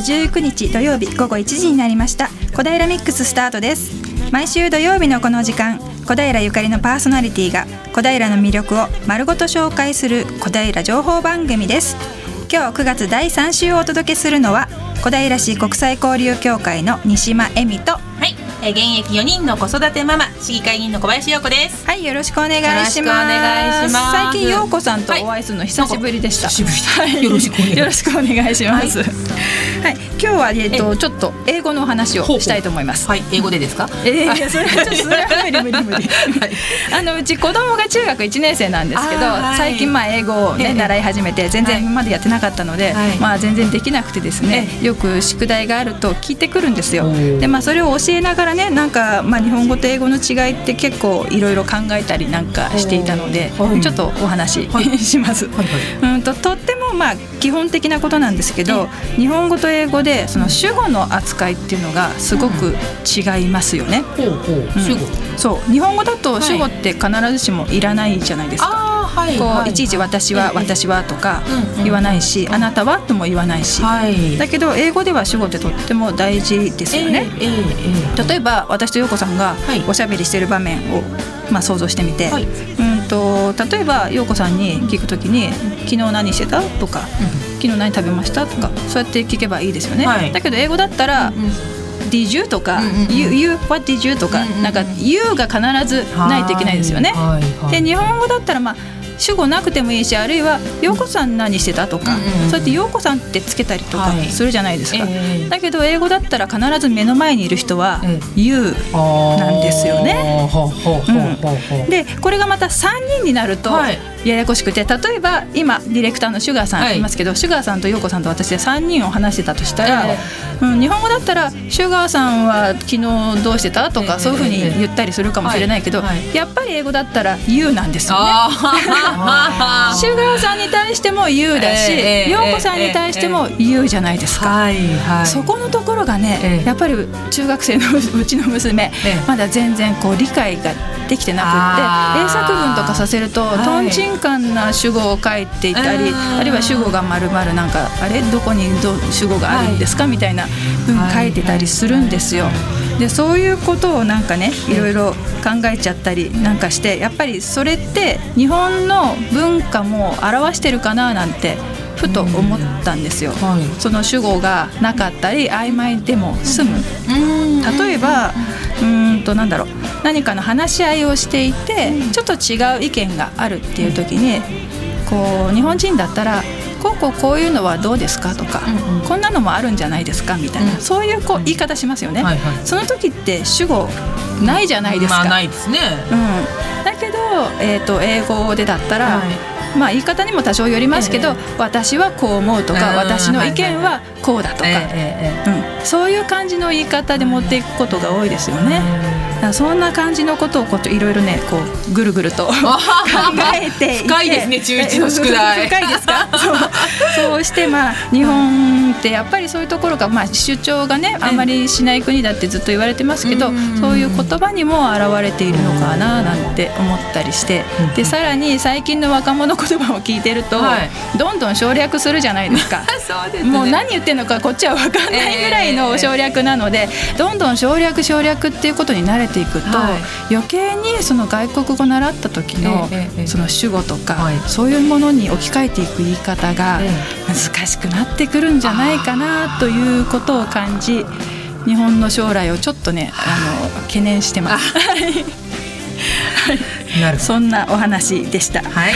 月19日土曜日午後1時になりました。小平ミックススタートです。毎週土曜日のこの時間小平ゆかりのパーソナリティが小平の魅力を丸ごと紹介する小平情報番組です。今日9月第3週をお届けするのは小平市国際交流協会の西間恵美と、えー現役4人の子育てママ市議会議員の小林陽子です。はいよろしくお願いします。最近陽子さんとお会いするの久しぶりでした、はい。よろしくお願いします。はい、今日はえっとちょっと英語のお話をしたいと思います。はい。英語でですか？えー、それはちょっとそれは無理無理無理。あのうち子供が中学1年生なんですけど、はい。最近まあ英語を、ねええ。習い始めて全然今までやってなかったので、はい。まあ全然できなくてですね、よく宿題があると聞いてくるんですよ。でまあそれを教えながらねなんかまあ日本語と英語の違いって結構いろいろ考えたりなんかしていたので、はい。ちょっとお話、はします、はいうんととってもまあ基本的なことなんですけど日本語と英語でその主語の扱いっていうのがすごく違いますよね。ほうほう。主語。そう。日本語だと主語って必ずしもいらないじゃないですか。はいこう、はいちいち私は、ええ私はとかうんうん言わないし、あなたはとも言わないし、はいだけど英語では主語ってとっても大事ですよね。えーえ例えば私と陽子さんがはいおしゃべりしてる場面を、まあ、想像してみて、はいうんと例えば陽子さんに聞くときに「昨日何してた?」とか「昨日何食べました?」とかそうやって聞けばいいですよね。はいだけど英語だったらうん「Did you?」とかうんうんうん「You, you what did you?」とか、うんうんうんなんか「You」が必ずないといけないですよね。はいはいで日本語だったらまあ主語なくてもいいしあるいは「陽子さん何してた?」とか、うんうんうんそうやって「陽子さん」ってつけたりとかはいするじゃないですか。えーだけど英語だったら必ず目の前にいる人はええ「You」なんですよね。ほうほうほうほうほうでこれがまた3人になるとはいややこしくて例えば今ディレクターのシュガーさはい。んいますけど、シュガーさんと陽子さんと私で3人を話してたとしたら、えうん、日本語だったら「シュガーさんは昨日どうしてた?」とか、ええそういうふうに言ったりするかもしれないけど、はい。はい。やっぱり英語だったら「You」なんですよね。あ シュガーさんに対しても「You」だしええ陽子さんに対しても「You」じゃないですか。はいはい。そこのところがね、ええ。やっぱり中学生のうちの娘、ええ。まだ全然こう理解ができてなくって英作文とかさせると、はい。とんちんかんな主語を書いていたり、うん。あるいは主語がまるまるなんかあれ？どこにど主語があるんですか、みたいな文はい書いてたりするんですよ。でそういうことをなんかねいろいろ考えちゃったりなんかしてやっぱりそれって日本の文化も表してるかななんてふと思ったんですよ。はい。その主語がなかったり曖昧でも済む。うん。例えばうーんとなんだろう。何かの話し合いをしていてちょっと違う意見があるっていう時にこう日本人だったらこうこうこういうのはどうですかとか、うんうん。こんなのもあるんじゃないですかみたいな、うん。そういうこう言い方しますよね、はいはい。その時って主語ないじゃないですか、まあないですね。うん、だけど、えー、と英語でだったら、はいまあ言い方にも多少よりますけど、え私はこう思うとか、うん私の意見はこうだとか、えええうん、そういう感じの言い方で持っていくことが多いですよね。そんな感じのことをこういろいろねこうぐるぐると考えて深いですね中一の宿題。深いですか？そう。そうしてまあ日本ってやっぱりそういうところが、まあ、主張がねあん。まりしない国だってずっと言われてますけどうん。そういう言葉にも表れているのかななんて思ったりして。でさらに最近の若者言葉を聞いてると、はい。どんどん省略するじゃないですか。そうですもう何言ってんのかこっちは分かんないぐらいの省略なので、どんどん省略省略っていうことに慣れていくと、はい。余計にその外国語習った時のその主語とか、はい。そういうものに置き換えていく言い方がえ難しくなってくるんじゃないかなということを感じ日本の将来をちょっとねあの懸念してます。なる そんなお話でした。はい。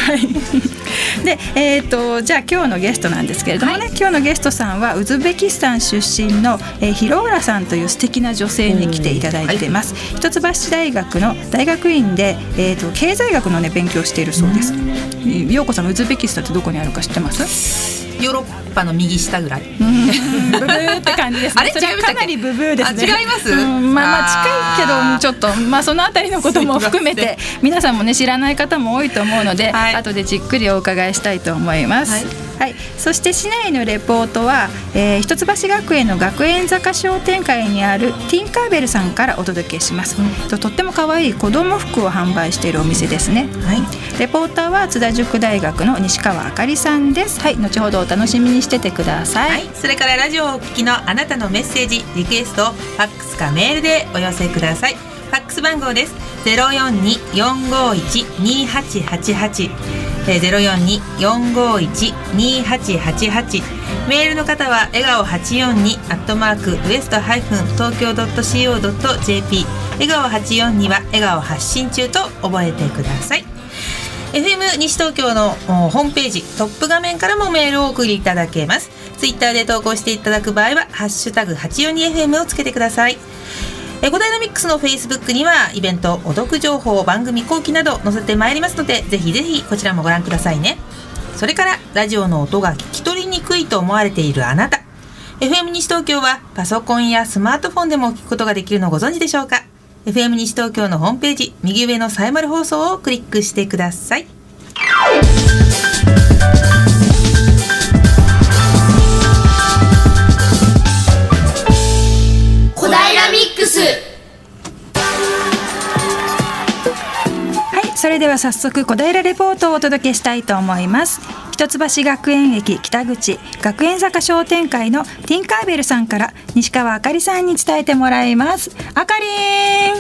で、えー、とじゃあ今日のゲストなんですけれどもね、今日のゲストさんはウズベキスタン出身の、えー、ヒローラさんという素敵な女性に来ていただいてます。一橋大学の大学院で、えー、と経済学のね勉強をしているそうです。陽子さんウズベキスタンってどこにあるか知ってます？ヨーロッパの右下ぐらい。うん。ブブーって感じですね。あれ？違いかなりブブーですね。あ違います？うん。まあまあ近いけどちょっとまあそのあたりのことも含めて皆さんもね知らない方も多いと思うので、はい。後でじっくりお伺いしたいと思います。はい。はい、そして市内のレポートは、えー、一橋学園の学園坂商店会にあるティンカーベルさんからお届けします、ととっても可愛い子供服を販売しているお店ですね、はい。レポーターは津田塾大学の西川あかりさんです。はい。後ほどお楽しみにしててください、はい、それからラジオをお聞きのあなたのメッセージリクエストをファックスかメールでお寄せくださいファックス番号です。042-451-2888えー042-451-2888メールの方は笑顔842アットマークウエストハイフン東京ドット .co.jp 笑顔842は笑顔発信中と覚えてください。FM 西東京のホームページトップ画面からもメールを送りいただけます。ツイッターで投稿していただく場合はハッシュタグ 842FM をつけてください。えゴダイナミックスのフェイスブックにはイベントお得情報番組後期など載せてまいりますのでぜひぜひこちらもご覧くださいね。それからラジオの音が聞き取りにくいと思われているあなた。FM 西東京はパソコンやスマートフォンでも聞くことができるのをご存知でしょうか？FM 西東京のホームページ右上のサイマル放送をクリックしてください。それでは早速小平レポートをお届けしたいと思います一橋学園駅北口学園坂商店会のティンカーベルさんから西川あかりさんに伝えてもらいますあかり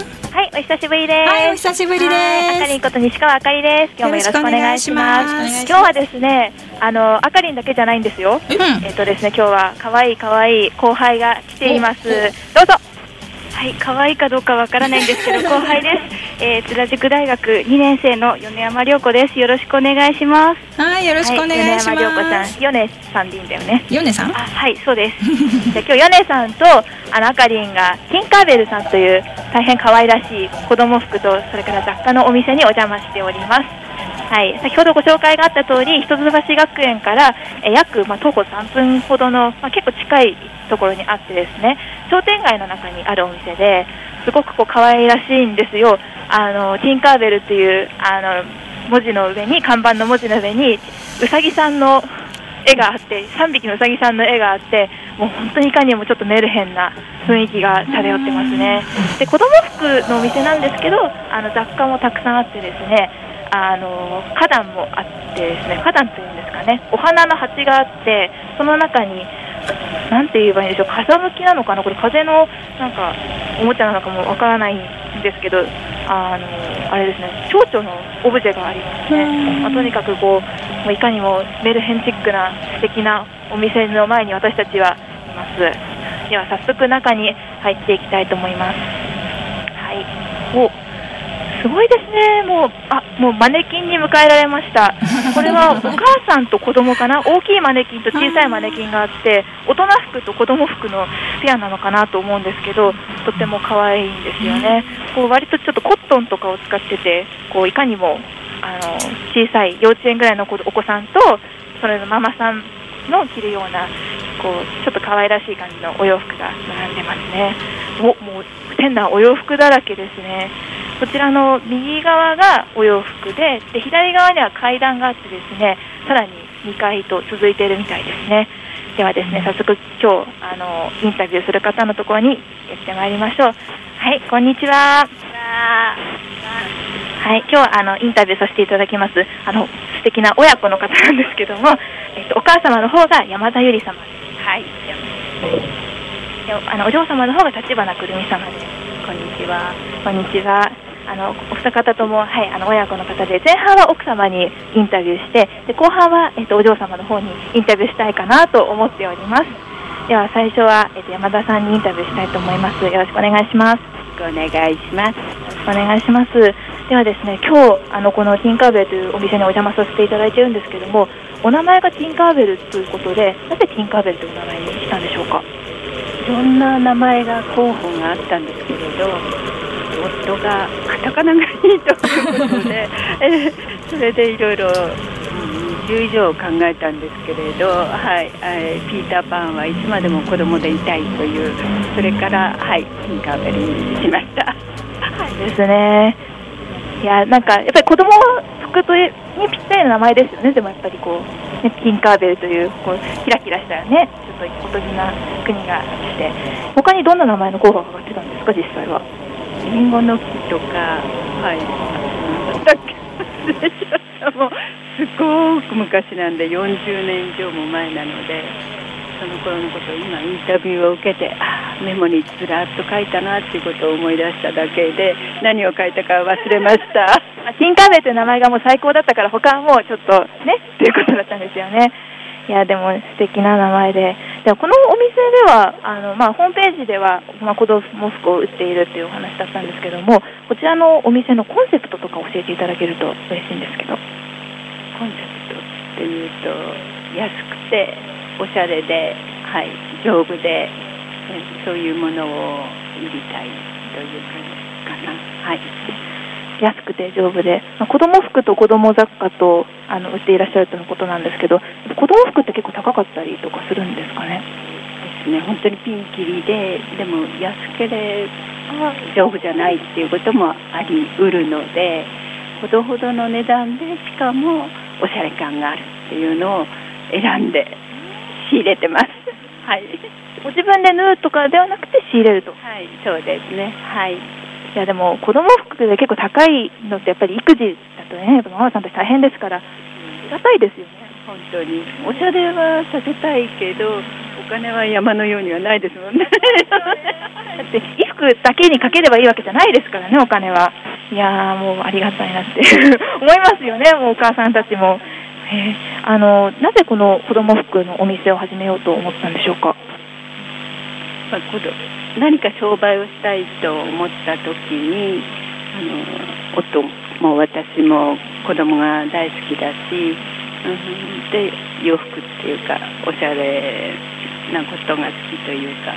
んはい、お久しぶりです。はいお久しぶりですはいあかりんこと西川あかりです。今日もよろしくお願いします。よろしくお願いします今日はですね、あのあかりんだけじゃないんですよ。うんえっとですね、今日は可愛い可愛い後輩が来ています。どうぞ。はい、可愛いかどうかわからないんですけど後輩です。えー、津田塾大学2年生の米山涼子です。よろしくお願いします。はいよろしくお願いしは米山涼子ますさん、米さんでいいんだよね。ヨネさんあはい、そうです。じゃあ今日米さんとあのあかりんがティンカーベルさんという大変可愛らしい子供服とそれから雑貨のお店にお邪魔しております。はい、先ほどご紹介があった通り、一橋学園からえ約、まあ、徒歩3分ほどの、まあ、結構近いところにあってですね、商店街の中にあるお店で、すごくこう可愛らしいんですよ。あのティンカーベルっていうあの文字の上に看板の文字の上にうさぎさんの絵があって3匹のうさぎさんの絵があってもう本当にいかにもちょっとメルヘンな雰囲気が漂ってますねで子供服のお店なんですけどあの雑貨もたくさんあってですねあの花壇もあってですね花壇というんですかねお花の鉢があってその中になんて言えばいいんでしょう。風向きなのかな？これ風のなんかおもちゃなのかもわからないんですけどあのあれですね。蝶々のオブジェがありますね、まあ、とにかくこういかにもメルヘンチックな素敵なお店の前に私たちはいます。では早速中に入っていきたいと思いますすごいですね。もうあもうマネキンに迎えられました。これはお母さんと子供かな？大きいマネキンと小さいマネキンがあって大人服と子供服のペアなのかなと思うんですけどとても可愛いんですよね。こう割とちょっとコットンとかを使っててこういかにもあの小さい幼稚園ぐらいの子お子さんとそれのママさんの着るようなこうちょっと可愛らしい感じのお洋服が並んでますね。おもう店内お洋服だらけですねこちらの右側がお洋服でで左側には階段があってですねさらに2階と続いているみたいですねではですね早速今日あのインタビューする方のところに行ってまいりましょうはいこんにちははい、今日はあのインタビューさせていただきます。あの素敵な親子の方なんですけども、えっとお母様の方が山田由里様です。はい。であのお嬢様の方が立花くるみ様です。こんにちは。こんにちは。あのお二方ともはいあの親子の方で前半は奥様にインタビューしてで後半はえっとお嬢様の方にインタビューしたいかなと思っております。では最初はえっと山田さんにインタビューしたいと思います。よろしくお願いします。お願いします。お願いします。ではですね、今日あのこのティンカーベルというお店にお邪魔させていただいてるんですけども、お名前がティンカーベルということで、なぜティンカーベルという名前にしたんでしょうか？いろんな名前が候補があったんですけれど、夫がカタカナがいいということで、えーそれでいろいろうん20以上考えたんですけれど、はい、えーピーター・パンはいつまでも子供でいたいという、それから、はい、ティンカーベルにしました。ですね。いや、なんかやっぱり子供服とにぴったりな名前ですよね。でもやっぱりこう、ね、ティンカーベルというこうキラキラしたね、ちょっとおとぎな国があって、他にどんな名前の候補が上がってたんですか、実際は。リンゴの木とか、はい、なんだっけ、忘れちゃった。もうすごく昔なんで40年以上も前なのでその頃のことを今インタビューを受けてあメモにずらっと書いたなっていうことを思い出しただけで何を書いたか忘れました。ティンカーベルという名前がもう最高だったから他はもうちょっとねっていうことだったんですよね。いやでも素敵な名前で、でこのお店ではあの、まあ、ホームページでは、まあ、子供服を売っているっていうお話だったんですけども、こちらのお店のコンセプトとか教えていただけると嬉しいんですけど。コンセプトっていうと安くておしゃれで、はい、丈夫で、そういうものを売りたいという感じかな。はい安くて丈夫で、まあ、子供服と子供雑貨とあの売っていらっしゃるとのことなんですけど子供服って結構高かったりとかするんですかね？ですね本当にピンキリででも安ければ丈夫じゃないっていうこともありうるのでほどほどの値段でしかもおしゃれ感があるっていうのを選んで仕入れてます。はい。ご自分で縫うとかではなくて仕入れると。はい、そうですね。はい。いやでも子供服で結構高いのってやっぱり育児だとねやっぱママさんって大変ですから高いですよね。本当に。おしゃれはさせたいけどお金は山のようにはないですもんね。だって衣服だけにかければいいわけじゃないですからねお金は。いやもうありがたいなって思いますよねもうお母さんたちも。えあのなぜこの子供服のお店を始めようと思ったんでしょうか、まあ、何か商売をしたいと思った時にあの夫も私も子供が大好きだし、うん、で洋服っていうかおしゃれなことが好きというか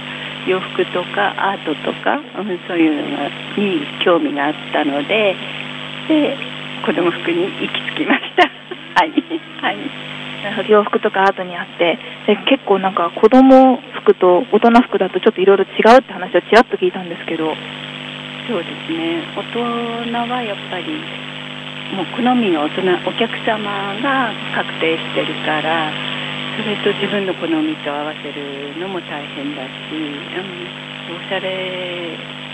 洋服とかアートとか、うん、そういうのに興味があったのでで子供服に行き着きました。はい、はい洋服とかアートにあってで結構なんか子供服と大人服だとちょっといろいろ違うって話をちらっと聞いたんですけど。そうですね。大人はやっぱりもう好みが大人お客様が確定してるからそれと自分の好みと合わせるのも大変だし、うん、おしゃれ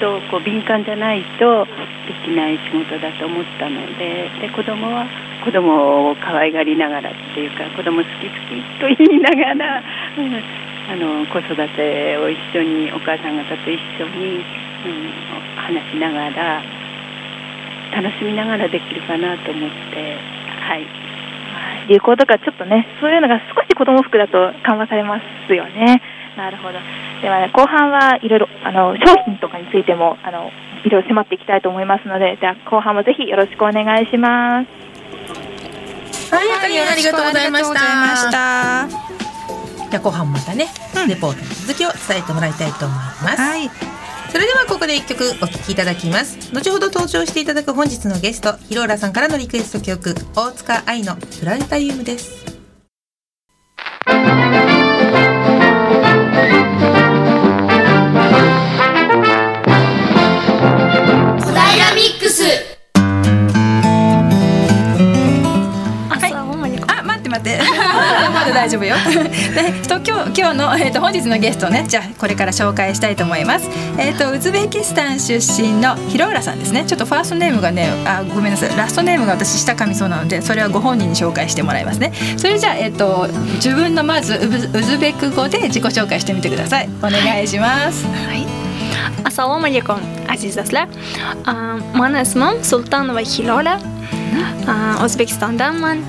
とこう敏感じゃないとできない仕事だと思ったのでで子供は子供を可愛がりながらっていうか子供好き好きと言いながら、うん、あの子育てを一緒にお母さん方と一緒に、うん、話しながら楽しみながらできるかなと思ってはい。流行とかちょっとねそういうのが少し子供服だと緩和されますよね。なるほど。では、ね、後半はいろいろあの商品とかについてもあのいろいろ迫っていきたいと思いますので、じゃあ後半もぜひよろしくお願いします。はい、ありがとうございました。じゃ後半またね、うん、レポートの続きを伝えてもらいたいと思います。はい。それではここで一曲お聴きいただきます。後ほど登場していただく本日のゲスト、ヒローラさんからのリクエスト曲、大塚愛のプラネタリウムです。待って。まだ大丈夫よ。で と今日今日の、えっと、本日のゲストねじゃあこれから紹介したいと思います。えっ、とウズベキスタン出身の広浦さんですね。ちょっとファーストネームがねあごめんなさい。ラストネームが私下かみそうなのでそれはご本人に紹介してもらいますね。それじゃあえっ、と自分のまずウズベク語で自己紹介してみてください。お願いします、はい、はい。Assalomu alaykum aziz do'stlar o'zbekistondanman.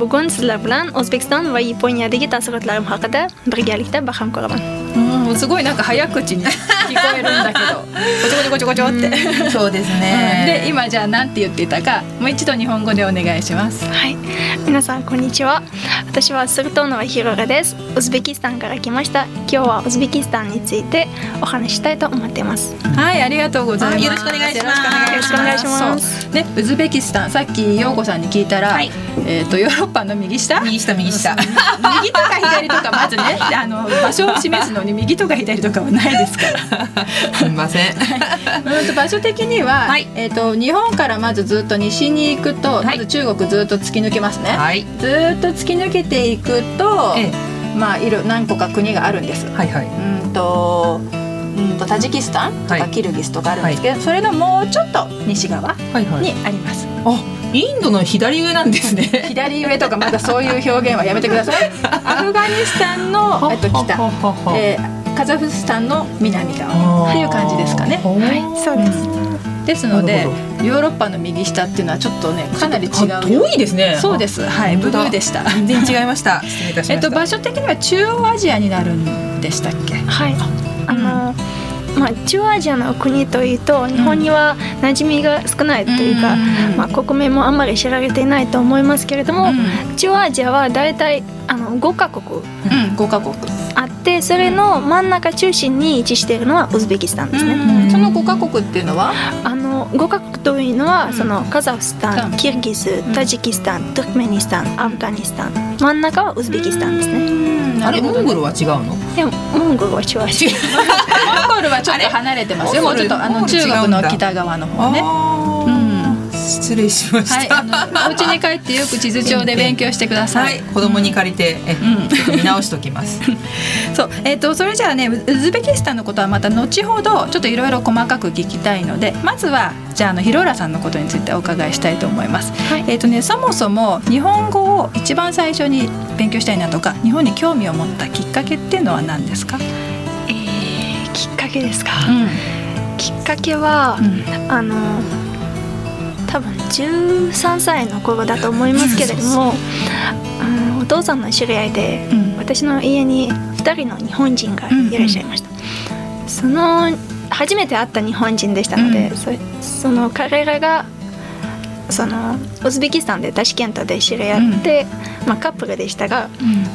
Bugun sizlar bilan o'zbekiston va yaponiyadagi taassurotlarim haqida birgalikda baham ko'raman. もうすごいなんか早口に聞こえるんだけど。ごちょごちょごちょごちょって、そうですね、で今じゃあ何て言ってたかもう一度日本語でお願いします。はい。皆さんこんにちは。私はスルトーノワヒロラです。ウズベキスタンから来ました。今日はウズベキスタンについてお話したいと思っています。はいありがとうございます。よろしくお願いします。よろしくお願いします。ねウズベキスタンさっき陽子さんに聞いたら、はい、えっ、ー、とヨーロッパの右下？右下右下。右とか左とかまずねあの場所を示すのに右とか左とかはないですから。すみません。はい、場所的には、はい、えっ、ー、と日本からまずずっと西に行くと、はい、まず中国ずっと突き抜けますね。はい、ずっと突き抜けていくと、ええ、まあいろ何個か国があるんです。はいはい。うんと。うんとタジキスタンとかキルギスとかあるんですけど、はい、それのもうちょっと西側にあります。あインドの左上なんですね 左上とかまだそういう表現はやめてください アフガニスタンの、えっと、北、えー、カザフスタンの南側っていう感じですかね。はい。そうです。ですのでヨーロッパの右下っていうのはちょっとねかなり違う遠いですね。そうです。はい。ブルーでした。全然違いました。えっと場所的には中央アジアになるんでしたっけ？はい。あの、まあ、中央アジアの国というと日本には馴染みが少ないというか、うんまあ、国名もあんまり知られていないと思いますけれども、うん。中央アジアは大体あの5カ国。うん5カ国あってそれの真ん中中心に位置しているのはウズベキスタンですね。その5カ国っていうのは？あの5カ国というのは、うん。そのカザフスタうん。ン、キルギス、タジキスタン、トルクメニスタン、アフガニスタン、真ん中はウズベキスタンですね。あれモンゴルは違うの？でもモンゴルは中央アジア。モンゴルはちょっと離れてますよ。もうちょっとあのモンゴル中国の北側の方ね失礼しまはい、したあのお家に帰ってよく地図帳で勉強してくださ。はいい子供に借りてえんちょっと見直しておきます そう、えっ、とそれじゃあねウズベキスタンのことはまた後ほどちょっといろいろ細かく聞きたいので、まずはじゃああのヒローラさんのことについてお伺いしたいと思います。はいえっ、とねそもそも日本語を一番最初に勉強したいなとか、日本に興味を持ったきっかけっていうのは何ですか？えーきっかけですか？うん、きっかけは、うんあの多分13歳の頃だと思いますけれども、あのお父さんの知り合いで、うん。私の家に2人の日本人がいらっしゃいました。その初めて会った日本人でしたので、その彼らがそのウズベキスタンでタシケントで知り合って、まあ、カップルでしたが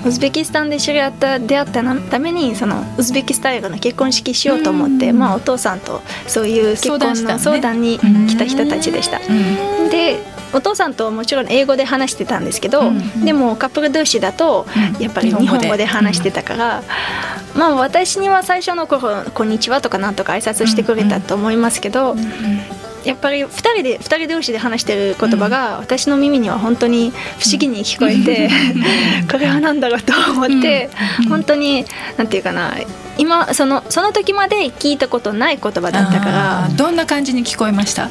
ウズベキスタンで知り合った出会ったためにそのウズベキスタイルの結婚式しようと思って、うん。まあ、お父さんとそういう結婚の相談に来た人たちでした。うん。でお父さんともちろん英語で話してたんですけど、うん。でもカップル同士だとうん。やっぱり日本語で話してたから、まあ私には最初の頃「こんにちは」とかなんとか挨拶してくれたと思いますけど、やっぱり2人で二人同士で話してる言葉が私の耳には本当に不思議に聞こえて、これは何だろうと思って、本当になんていうかな今そのその時まで聞いたことない言葉だったからどんな感じに聞こえました？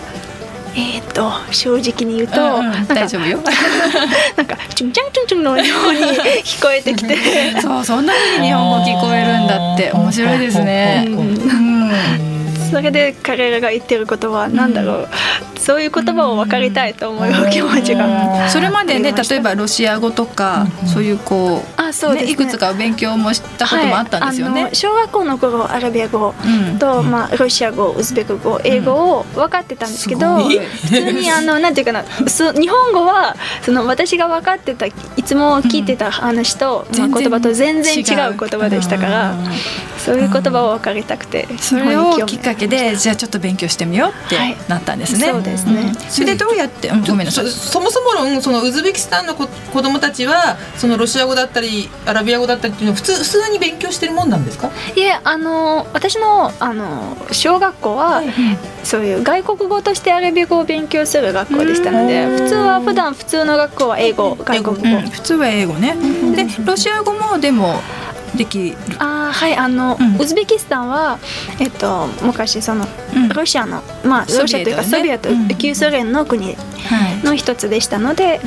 えっ、と正直に言うと、うんうんなんか大丈夫よ。なんかチュンチャンチュンチュンのように聞こえてきて そうそんな風に日本語聞こえるんだって面白いですね。うんそれで彼らが言ってることは何だろう、そういう言葉を分かりたいと思う気持ちが。それまでね例えばロシア語とか、そういうこうあそうね。いくつか勉強もしたこともあったんですよね。はいあの。小学校の頃アラビア語うん。と、まあ、ロシア語ウズベク語英語を分かってたんですけど、普通にあのなんていうかなそ日本語はその私が分かってたいつも聞いてた話と、まあ、言葉と全然違う言葉でしたから、うん。そういう言葉を分かりたくて、それをきっかけでじゃあちょっと勉強してみようってはい。なったんですね。そうですね。ん。それでどうやって、うん。ごめんなさい。そ。そもそも論そのウズベキスタンの子子供たちはそのロシア語だったりアラビア語だったりっていうのを普通普通に勉強してるもんなんですか？いえあの私のあの小学校は、そういう外国語としてアラビア語を勉強する学校でしたので普通は普段普通の学校は英語外国語、うん。普通は英語ね。でロシア語もでもできる。あーはいあの、うん。ウズベキスタンは、えっと、昔その、うん。ロシアのまあロシアというかソビエト、旧ソ連の国はい。の一つでしたので、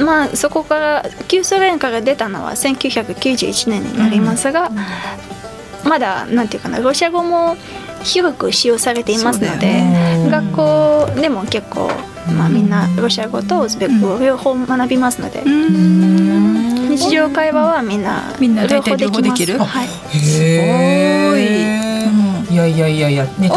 まあそこから旧ソ連から出たのは1991年になりますが、まだなんていうかなロシア語も広く使用されていますので、よね。学校でも結構、まあ、みんなロシア語とウズベク語を両方学びますので、うん。日常会話はみんなみんな大体両方できます。両方できる？はい。へうんい。やいやいやいやね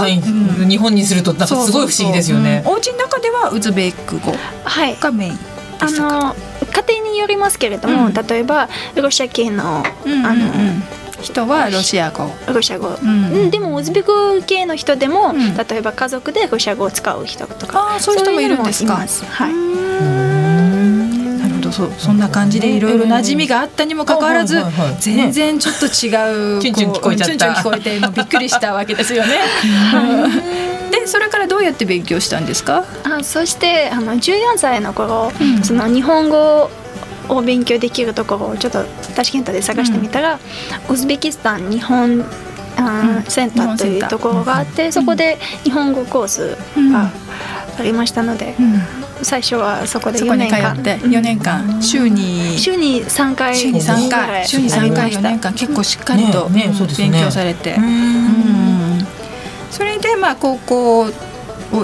日本にするとなんかすごい不思議ですよね。うんお家の中ではウズベク語はいがメインであ。の家庭によりますけれども、うん。例えばロシア系の,、うん。あの人はロシア語。ロシア語、うん。うん。でもウズベク系の人でも、うん。例えば家族でロシア語を使う人とか。ああそういう人もいるんですか？はい。なるほど。そうそんな感じでいろいろ馴染みがあったにもかかわらず全然ちょっと違うチュンチュン聞こえちゃった。チュンチュン聞こえてもうびっくりしたわけですよね。うん。でそれからどうやって勉強したんですか？あそしてあの14歳の頃、うん。その日本語を勉強できるところをちょっとタシケントで探してみたら、ウズベキスタン日本あーうん。センターというところがあって、そこで日本語コースがありましたので、最初はそこで4そこに通年間。って4年間。週に。週に3回週に3ぐらい回週に3回4年間。結構しっかりと勉強されて、それでまあ高校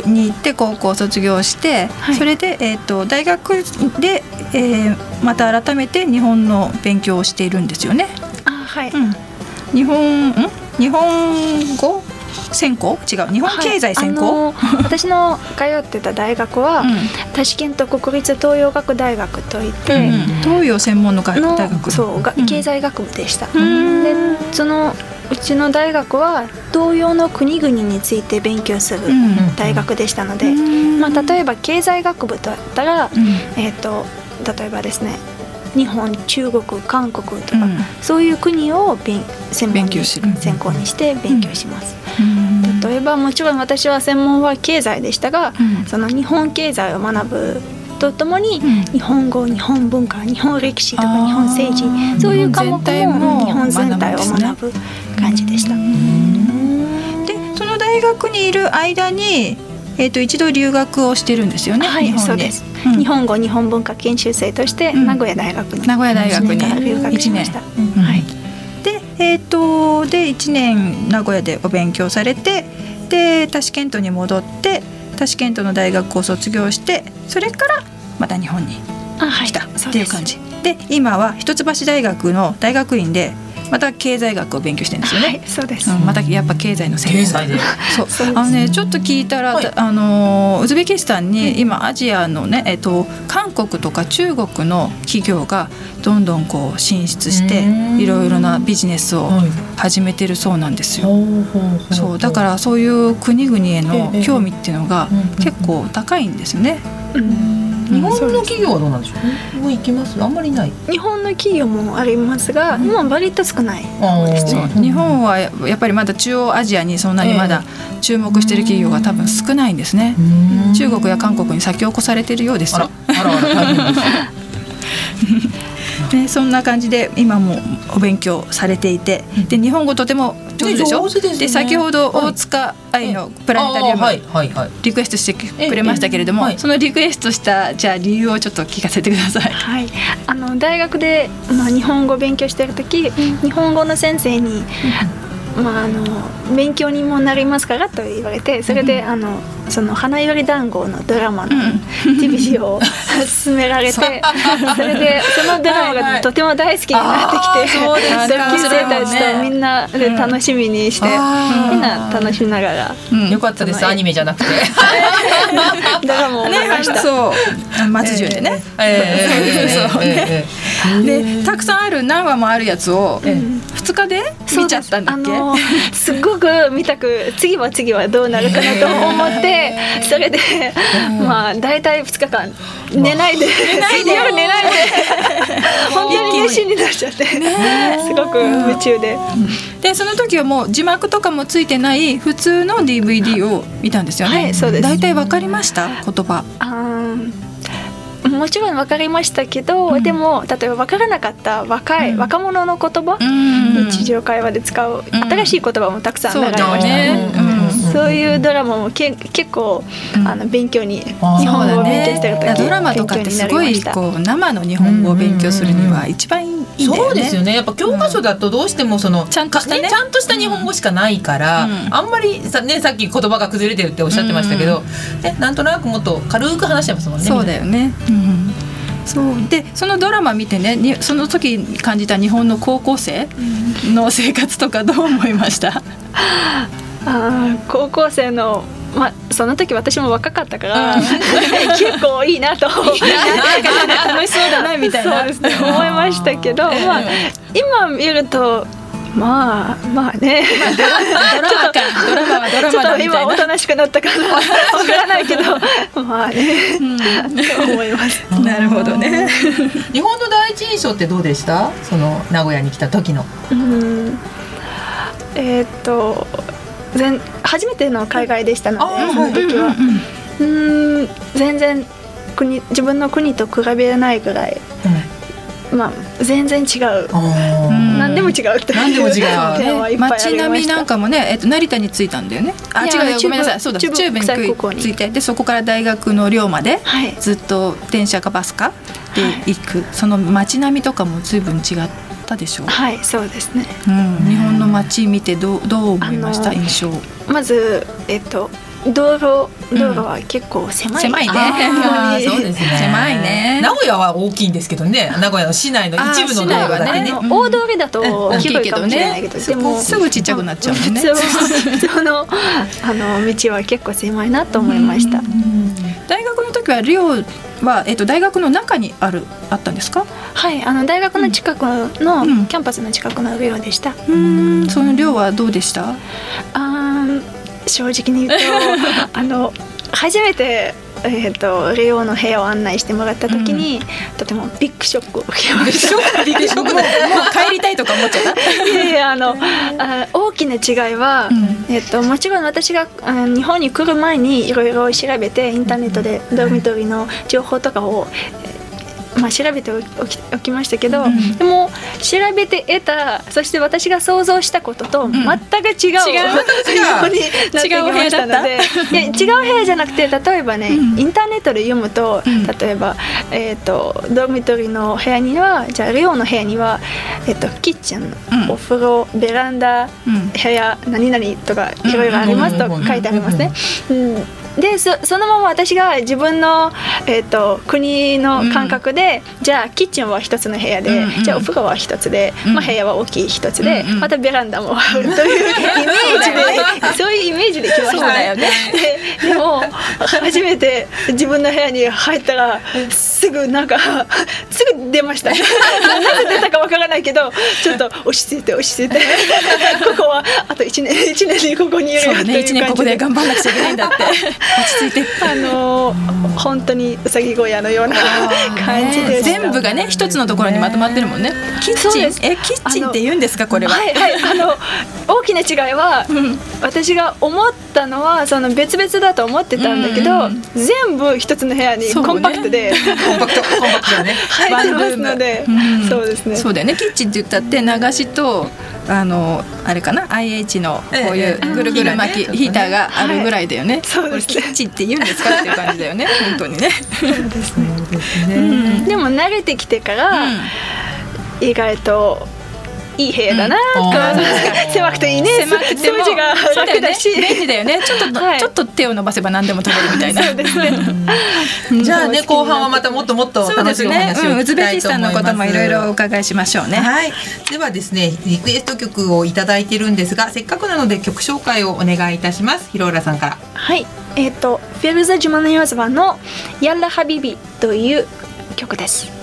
に行って高校を卒業して、はい。それで、えー、と大学で、えーまた改めて日本の勉強をしているんですよね。あはい、うん、日本ん？日本語？専攻？違う。日本経済専攻、はい。あの私の通ってた大学は、うん。タシケント国立東洋学大学といって、うん東洋専門の大学？そうがうん。経済学部でした、ん。でそのうちの大学は東洋の国々について勉強するうん。大学でしたので、うん。まあ、例えば経済学部だったら、うん。えー、と例えばですね日本中国韓国とか、うん。そういう国を勉専門に勉強する。専攻にして勉強します、うん。例えばもちろん私は専門は経済でしたが、うん。その日本経済を学ぶとともに、うん。日本語日本文化日本歴史とか日本政治そういう科目もも日本全体を学ぶ感じでした。でその大学にいる間に、えー、と一度留学をしてるんですよね、はい日本にそうです、うん。日本語日本文化研修生としてうん。名古屋大学に名古屋大学に留学しました。うん。はい。でえっ、とで1年名古屋でお勉強されてでタシケントに戻ってタシケントの大学を卒業してそれからまた日本にあはい来たっていう感じ。で今は一橋大学の大学院でまた経済学を勉強してるんですよね、はいそうです。うんまたやっぱ経済の専門経済で。そう。そうですあのねちょっと聞いたら、はい。あのウズベキスタンに今アジアのねえっと韓国とか中国の企業がどんどんこう進出してうん。いろいろなビジネスをはい。始めてるそうなんですよ。ほうほうほうそう。だからそういう国々へのええ興味っていうのがうん。結構高いんですよね。うん日本の企業はどうなんでしょう？もう行きます？あんまりない。日本の企業もありますが、もう割と少ない。日本はやっぱりまだ中央アジアにそんなにまだ注目してる企業が多分少ないんですね。うん。中国や韓国に先を越されてるようですあらよ。あらあら大変です ね、そんな感じで今もお勉強されていて、で日本語とても上手でしょ、ね上手ですね。先ほどはい。大塚愛のプラネタリウム、はいはいはい。リクエストしてくれましたけれども、そのリクエストしたじゃあ理由をちょっと聞かせてください。はい、あの大学で、まあ、日本語を勉強してる時、日本語の先生に、まあ、あの勉強にもなりますからと言われてそれで、あのその花より団子のドラマの DVD を 勧められて、それでそのドラマがとても大好きになってきて、同級生たちとみんなで楽しみにして、みんな楽しみながらうん。よかったです。アニメじゃなくて。ドラマを見ました。そう。松潤でね。ええそうねええでたくさんある何話もあるやつをええ。2日で見ちゃったんだっけ、すあのすっごく見たく次は次はどうなるかなと思ってそれでまあ大体2日間寝ないで。寝ないで。夜寝ないで。本当に熱心に。なっちゃって。すごく夢中で。でその時はもう字幕とかもついてない普通の DVD を見たんですよね。はいそうです。大体わかりました？言葉。あー もちろん分かりましたけど、でも例えば分からなかった若い、若者の言葉、うん。日常会話で使ううん。新しい言葉もたくさん流そうだよれましたね。うんそういうドラマもけ結構、うんあの勉強に日本語を勉強してる時だからドラマとかってすごいこう生の日本語を勉強するには一番いいんだよね。そうですよね。やっぱ教科書だとどうしてもその、ちゃんとしたね。ちゃんとした日本語しかないから、うん。あんまりさ,、ね、さっき言葉が崩れてるっておっしゃってましたけど、ね、なんとなくもっと軽く話してますもんねそうだよね。うん。そう。でそのドラマ見てねにその時感じた日本の高校生の生活とかどう思いました、あー高校生のまあその時私も若かったから、結構いいなと。楽しそうだなみたいな。思いましたけど、まあ今見るとまあまあね。ドラマか。ドラマはドラマちょっとだみたいな。今おとなしくなったかな。わからないけどまあね、と思います。なるほどね。日本の第一印象ってどうでした？その名古屋に来た時の。うん。えーっと全初めての海外でしたので。その時はうん全然国自分の国と比べれないぐらい。まあ全然違う。何でも違うって何でも違う。街並みなんかもね、えっと、成田に着いたんだよね。あ違うよ。ごめんなさい。そうだ。中部に着いて。でそこから大学の寮まではい。ずっと電車かバスかで行く、その街並みとかも随分違ったでしょう、はいそうですね。うん、日本の街見てどうどう思いました？印象。まずえっと道路道路は結構狭い、狭い ね。そうですね。狭いね。名古屋は大きいんですけどね。名古屋の市内の一部の道路だけね。大通りだと大きい広いかけどねもしれないけど、でもすぐちっちゃくなっちゃうね。そうそのあの道は結構狭いなと思いました。大学の時は寮は、えっと、大学の中にあるあったんですか？はい、あの大学の近くの、うんキャンパスの近くの寮でした。うんその寮はどうでした？あー正直に言うと あの初めて。えー、とレオの部屋を案内してもらった時に、とてもビッグショックを受けました。ビッグショックもう帰りたいとか思っちゃった。いやいやあのあ大きな違いは、うん。えっと、もちろん私があ日本に来る前にいろいろ調べてインターネットでドミトリーの情報とかを、えーまあ、調べておきおきましたけど、ん。でも調べて得たそして私が想像したことと全く違う、違う。内容になってきましたのでいや違う部屋じゃなくて例えばね、うん。インターネットで読むと、ん。例えば、えー、とドミトリーの部屋にはじゃあレオの部屋には、えー、とキッチン、うん。お風呂ベランダ、うん。部屋何々とかいろいろありますと書いてありますね。うんでそそのまま私が自分の、えー、と国の感覚で、じゃあキッチンは一つの部屋で、うんうん。じゃあお風呂は一つで、うん。まあ、部屋は大きい一つで、うんうん。またベランダもあるというイメージでそういうイメージで来ましたそうだよね。ででも初めて自分の部屋に入ったらすぐなんかすぐ出ました。なぜ出たかわからないけどちょっと落ち着いて落ち着いて。ここはあと1年一年にここにいるそうだねよという1年ここで感じで頑張んなくちゃいけないんだって落ち着いて。あの本当にうさぎ小屋のような感じでした全部がね一つのところにまとまってるもんね。キッチン？えキッチンって言うんですかこれは？はいはい。あの大きな違いは、私が思ったのはその別々だと思ってたんだけど、うんうん全部一つの部屋にコンパクトで、コンパクト。コンパクトだね。入ってますので、うんそうですね。そうだよね。キッチンって言ったって流しとあのあれかな？IH のこういええ。うぐるぐる巻き、ヒーターがあるぐらいだよね、そうですね。これキッチンって言うんですかっていう感じだよね。本当にね、そうですね。うん。でも慣れてきてから、意外といい部屋だなと、うん。狭くていいね狭くても。掃除がそうだよね。楽だし、便利だよね。ちょっと、はい。ちょっと手を伸ばせば何でも取れるみたいな。そうですね。じゃあね後半はまたもっともっとそうです楽しいおね、うん、話を聞ウズベキスきたいと思います。タンのこともいろいろお伺いしましょうね。はい、ではですねリクエスト曲をいただいてるんですがせっかくなので曲紹介をお願いいたします。ヒローラさんから。はい。えっ、とフェルザ・ジュマネヨズバの「ヤッラ・ハビビ」という曲です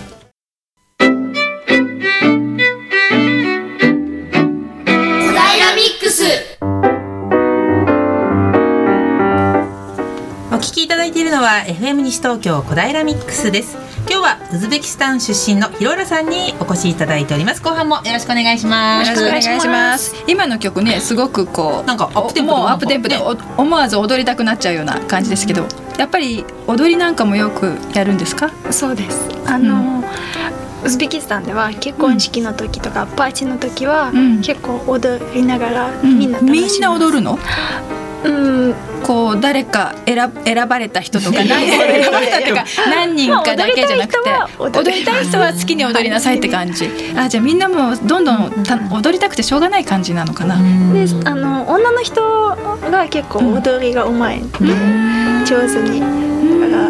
きいただいているのは FM 西東京小平ミックスです。今日はウズベキスタン出身のヒローラさんにお越しいただいております。後半もよろしくお願いします。よろしくお願いします。今の曲ねすごくこうなんかアップテンポでもうアップテンポでなんお思わず踊りたくなっちゃうような感じですけどやっぱり踊りなんかもよくやるんですか？そうです。あの、ウズベキスタンでは結婚式の時とか、パーティーの時は、うん。結構踊りながら、うん。みんな楽しみんな踊るの？うんこう誰か選選ばれた人とか 何人。選ばれたとか何人かだけじゃなくてまあ踊踊りたい人は好きに踊りなさいって感じ。あじゃあみんなもうどんどんた踊りたくてしょうがない感じなのかな？であの女の人が結構踊りがうまい。ん。で、上手に。だか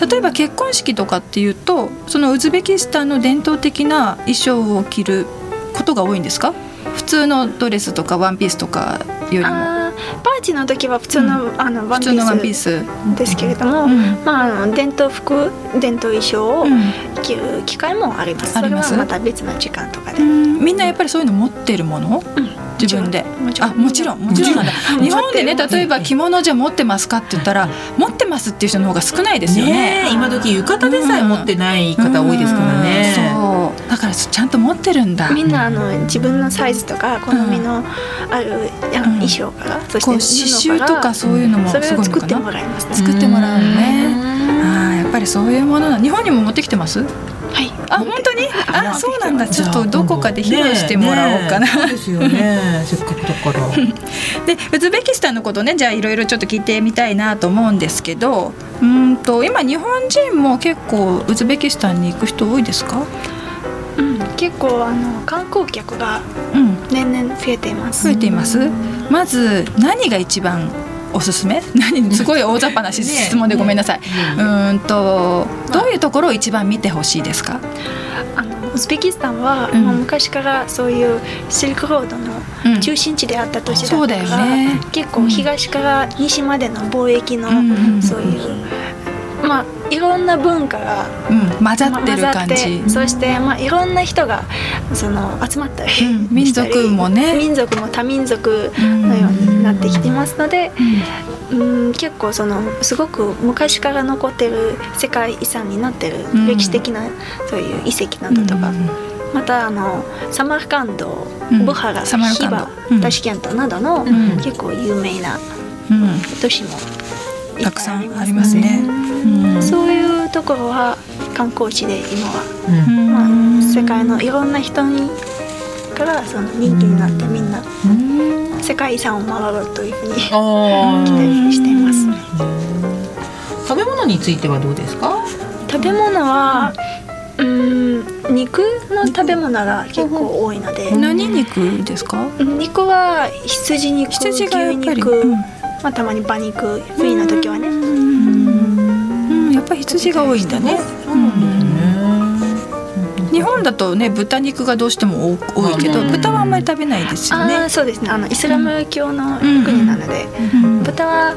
ら。例えば結婚式とかっていうとそのウズベキスタンの伝統的な衣装を着ることが多いんですか？普通のドレスとかワンピースとかよりもーティーの時は普通の,、あのワンピ普通のワンピーース、スですけれども、うん。まあ、あの伝統服伝統衣装をうん。着る機会もあります、あります。それはまた別の時間とかで、みんなやっぱりそういうの持ってるもの？自分で。もちろん。あもちろん。もちろん。なんだ。うん。日本でね例えば着物じゃ持ってますかって言ったら持ってますっていう人の方が少ないですよね。今時浴衣でさえ持ってない方多いですからね、うん。そう。だからちゃんと持ってるんだ。みんなあの自分のサイズとか好みのある、衣装から、そして刺繍とかそういうのもすごいのを作ってかなもらいます。ね作ってもらうのねあーやっぱりそういうものな日本にも持ってきてます？はい。あ本当に？あそうなんだ。ちょっとどこかで披露してもらおうかな、ねえそうですよね。せっかくだから。でウズベキスタンのことねじゃあいろいろちょっと聞いてみたいなと思うんですけどうーんと今日本人も結構ウズベキスタンに行く人多いですか？うん、結構あの観光客がうん。年々増えています。増えています？まず何が一番おすすめ？何すごい大雑把なし質問でごめんなさい、うーんとどういうところを一番見てほしいですか？あのウズベキスタンは、うん。まあ昔からそういうシルクロードうん。の中心地であった都市だから、ね。結構東から西までの貿易の、うん。そういうまあいろんな文化がうん、混ざってる感じ。そして、まあ、いろんな人がその集まったり、うん 民族もね。民族も多民族のようになってきてますので、うん、結構そのすごく昔から残ってる世界遺産になってるうん。歴史的なそういう遺跡などとか、うん。またあのサマルカンド、うん。ブハラヒバ、うん。タシケントなどの、ん。結構有名なうん。都市もたくさんありますね。うん。そういうところは観光地で今は、うん。まあ、世界のいろんな人にからその人気になってみんな世界遺産を回るというふうにあ期ー待しています。食べ物についてはどうですか？食べ物はうん肉の食べ物が結構多いので、何肉ですか？肉は羊肉羊がやっうん。まあ、たまに馬肉冬の時はぱり羊が多いんだね。日本だとね豚肉がどうしても多多いけど、うん。豚はあんまり食べないですよね。そうですね。あのイスラム教のうん国なので、うん。豚は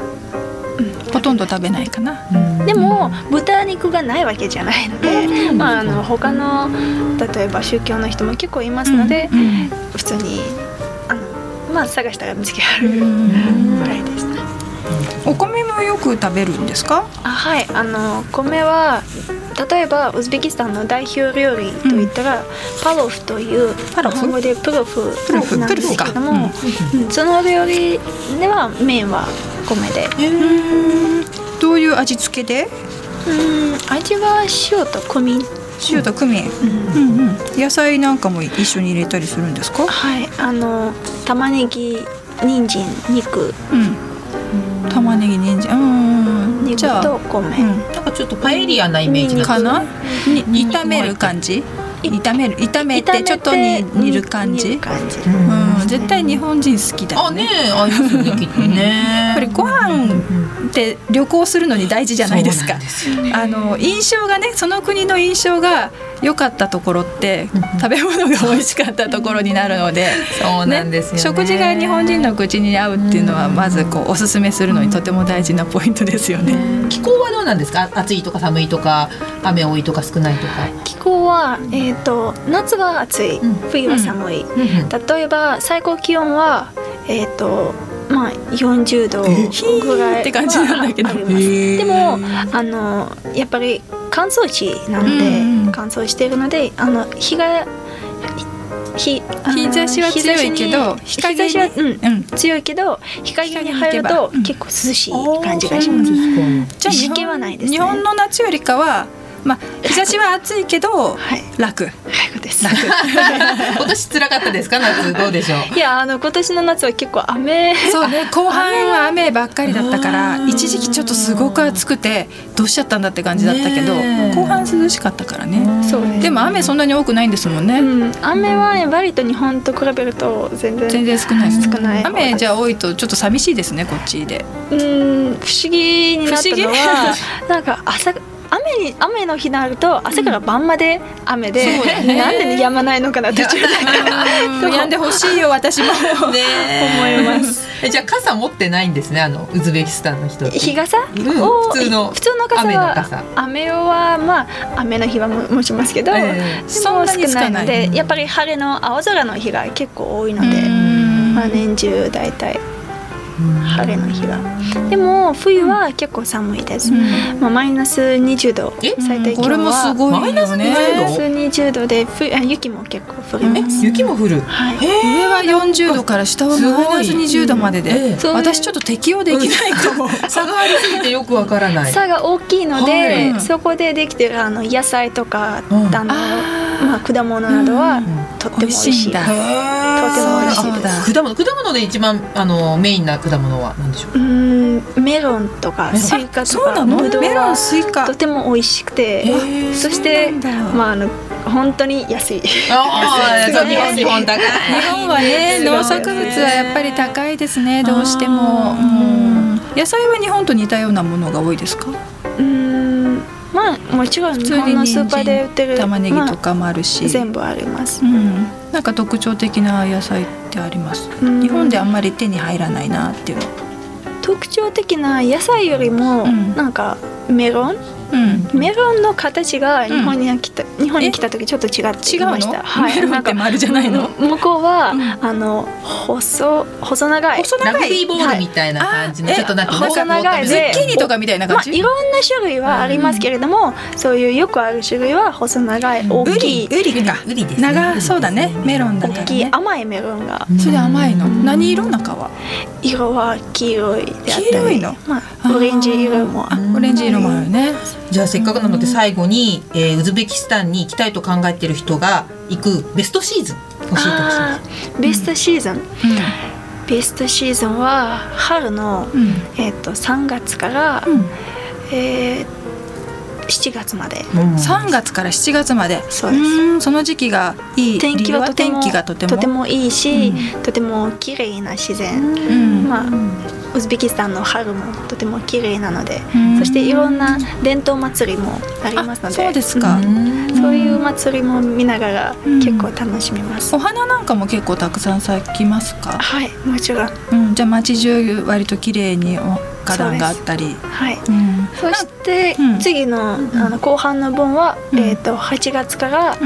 ほとんど食べないかな。でも豚肉がないわけじゃないので、まあ、あの他の例えば宗教の人も結構いますので、うん。普通にあの、まあ、探したら見つけられるうん。ぐらいです。ね。お米もよく食べるんですか？あはい。あの米は例えばウズベキスタンの代表料理といったら、パロフという日本語でプロフ。なんですけれども、プうん。その料理では麺は米で、どういう味付けで？うん、味は塩とクミン、塩とクミン。うん。うんうん。野菜なんかも一緒に入れたりするんですか？はい。あの玉ねぎ人参肉。うん。玉ねぎ人参。うんうん。肉じゃあと米、うん。なんかちょっとパエリアなイメージかな？炒める感じ？い炒める？炒めてちょっとに煮る感じうん。絶対日本人好きだよね。あねえありますよねきっとねやっぱりご飯って旅行するのに大事じゃないですか。あの印象がねその国の印象が良かったところって食べ物が美味しかったところになるので。そうなんですよね。食事が日本人の口に合うっていうのはまずこうおすすめするのにとても大事なポイントですよね。気候はどうなんですか？暑いとか寒いとか雨多いとか少ないとか。気候は、えー、と夏は暑い。うん。冬は寒い、例えば最高気温はえっ、とまあ40度ぐらいって感じなんだけど。でもあのやっぱり乾燥地なので、うんうん乾燥しているのであの日が日日差しは強いけど日差しは、うんうん。強いけど日陰に入るとうん。結構涼しい感じがします。じゃあ日湿気はないですね。日本の夏よりかはまあ日差しは暑いけどはい、楽。楽です。楽。今年辛かったですか？夏どうでしょう？いやあの今年の夏は結構雨。そうね 後半は。雨ばっかりだったから一時期ちょっとすごく暑くてどうしちゃったんだって感じだったけど後半涼しかったからね。そうですでも雨そんなに多くないんですもんね、うん、雨はねバリと日本と比べると全然全然少ない。少ない雨じゃあ多いとちょっと寂しいですねこっちで。うん不思議になったの不思はなんか朝雨に雨の日になると朝から晩まで雨で、そうだね。なんで止まないのかなってちょっとうん。やんでほしいよ私も。ね。思います。えじゃあ傘持ってないんですねあのウズベキスタンの人って。日傘、うんを普通の普通の傘は雨の傘。雨はまあ雨の日はも持ちますけど、ええ。でもそんなに少ない。のでやっぱり晴れの青空の日が結構多いので、うん。まあ、年中大体晴れの日がでも冬は結構寒いです、うん。まあ、マイナス20度え？最低気これ温はもすごいよね。マイナス20マイナス20度でふあ雪も結構降ります、雪も降る？はい。上は40度から下はマイナス20度までで、私ちょっと適応できないかも、差がありすぎてよくわからない。差が大きいので、はい。そこでできてるあの野菜とか、うん。あの果物などは、うん。とっても美味しいとても美味しいそうだ果物果物で一番あのメインな果物は何でしょう？うーんメロンとかスイカとかブドウメロンはスイカ。とても美味しくて、ー。そしてまああの本当に安い。ああ、そう日本日本高い。日本はね農作物はやっぱり高いですねどうしても、野菜は日本と似たようなものが多いですか？うーんまあもちろん日本のスーパーで売ってる玉ねぎとまかもあるし、あ全部あります。う。ん、なんか特徴的な野菜ってあります？うん。日本であんまり手に入らないなっていうの。特徴的な野菜よりも、うん。なんかメロン？うん。メロンの形が日本に来た、日本に来た時ちょっと違っていました。違うの？メロンって丸じゃないの？む向こうは、うん。あの細細長い。細長い？ラグビーボールみたいな感じの、はいちょっとなんかあ細長いズでッキーニとかみたいなまあ、感じ、いろんな種類はありますけれども、そういうよくある種類は細長い大ウきい。リウリか。ウリですね。長そうだね。メロンだから大きいね甘いメロンが。それ甘いの？何色中は色は黄色いであったり。黄色いの？まあ、オレンジ色もあオレンジ色もあるねじゃあせっかくなので最後に、えーウズベキスタンに行きたいと考えている人が行くベストシーズン教えてほしい。ベストシーズン、うベストシーズンは春の、んうん。えっと3月から、うん。えー7月まで。うん。3月から7月まで。そうです。ーん。その時期がいい。天気はとても天気がとても。いいし、うとても綺麗な自然、うん。まあウズベキスタンの春もとても綺麗なので、うん。そしていろんな伝統祭りもありますのであそうですか、うん。そういう祭りも見ながらうん結構楽しみます、お花なんかも結構たくさん咲きますか、はいもちろん。うん、じゃあ街中割と綺麗にお花壇があったり。はい。うん。そしてうん。次の,、あの後半の分は、うん。えー、と8月から